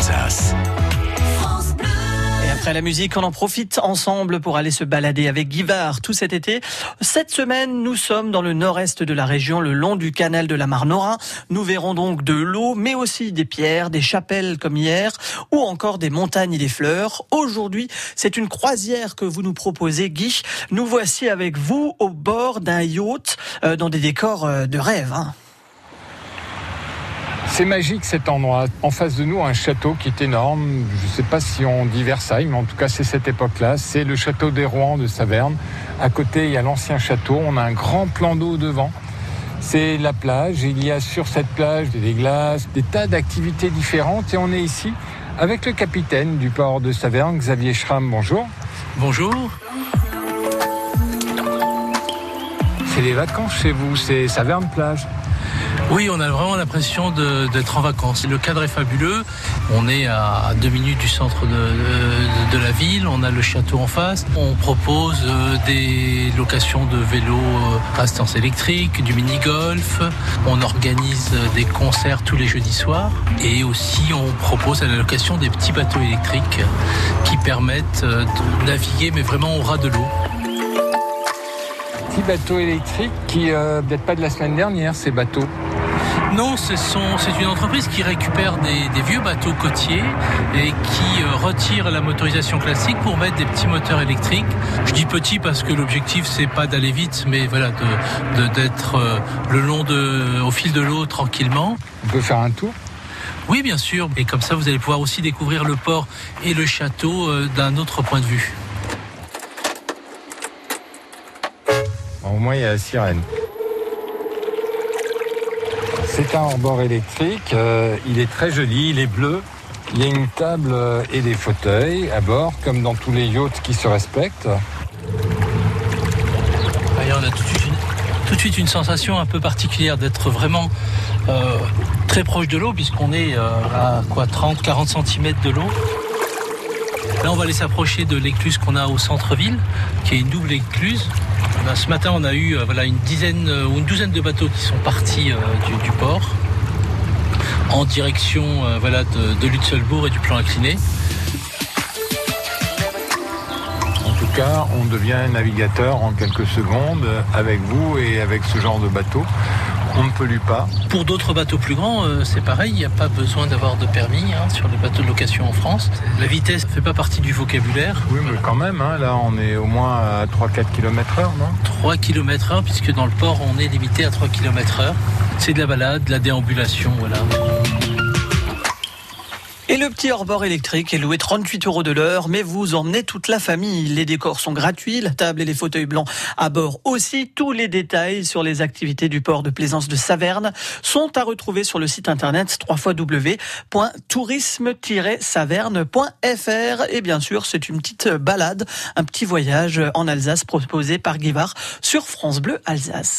Alsace. Et après la musique, on en profite ensemble pour aller se balader avec Guivard tout cet été. Cette semaine, nous sommes dans le nord-est de la région, le long du canal de la Marnorin. Nous verrons donc de l'eau, mais aussi des pierres, des chapelles comme hier, ou encore des montagnes et des fleurs. Aujourd'hui, c'est une croisière que vous nous proposez, Guy. Nous voici avec vous au bord d'un yacht, euh, dans des décors euh, de rêve. Hein. C'est magique cet endroit. En face de nous, un château qui est énorme. Je ne sais pas si on dit Versailles, mais en tout cas, c'est cette époque-là. C'est le château des Rouen de Saverne. À côté, il y a l'ancien château. On a un grand plan d'eau devant. C'est la plage. Il y a sur cette plage des glaces, des tas d'activités différentes. Et on est ici avec le capitaine du port de Saverne, Xavier Schramm. Bonjour. Bonjour. C'est les vacances chez vous, c'est Saverne plage. Oui, on a vraiment l'impression d'être en vacances. Le cadre est fabuleux. On est à deux minutes du centre de, la ville. On a le château en face. On propose euh, des locations de vélos euh, à assistance électrique, du mini-golf. On organise des concerts tous les jeudis soirs. Et aussi, on propose à la location des petits bateaux électriques qui permettent euh, de naviguer, mais vraiment au ras de l'eau Petit bateau électrique qui euh, pas de la semaine dernière, ces bateaux. Non, c'est une entreprise qui récupère des, des, vieux bateaux côtiers et qui euh, retire la motorisation classique pour mettre des petits moteurs électriques. Je dis petit parce que l'objectif c'est pas d'aller vite, mais voilà de d'être euh, le long de, au fil de l'eau tranquillement. On peut faire un tour? Oui, bien sûr. Et comme ça, vous allez pouvoir aussi découvrir le port et le château euh, d'un autre point de vue. Au moins, il y a la sirène. C'est un hors-bord électrique. Euh, il est très joli, il est bleu. Il y a une table euh, et des fauteuils à bord, comme dans tous les yachts qui se respectent. On a tout de, suite une, sensation un peu particulière d'être vraiment euh, très proche de l'eau, puisqu'on est à quoi 30-40 cm de l'eau. Là, on va aller s'approcher de l'écluse qu'on a au centre-ville, qui est une double écluse. Ben, ce matin, on a eu euh, voilà, une dizaine euh, ou une douzaine de bateaux qui sont partis euh, du, port en direction voilà, de, de Lutzelbourg et du plan incliné. En tout cas, on devient navigateur en quelques secondes avec vous et avec ce genre de bateau. On ne pollue pas. Pour d'autres bateaux plus grands, euh, c'est pareil, il n'y a pas besoin d'avoir de permis hein, sur les bateaux de location en France. La vitesse ne fait pas partie du vocabulaire. Oui, mais quand même, hein, là on est au moins à 3-4 km heure, non? 3 km heure, puisque dans le port on est limité à 3 km heure. C'est de la balade, de la déambulation, voilà. Et le petit hors-bord électrique est loué 38 euros de l'heure, mais vous emmenez toute la famille. Les décors sont gratuits, la table et les fauteuils blancs à bord aussi. Tous les détails sur les activités du port de plaisance de Saverne sont à retrouver sur le site internet www.tourisme-saverne.fr. Et bien sûr, c'est une petite balade, un petit voyage en Alsace proposé par Guivard sur France Bleu Alsace.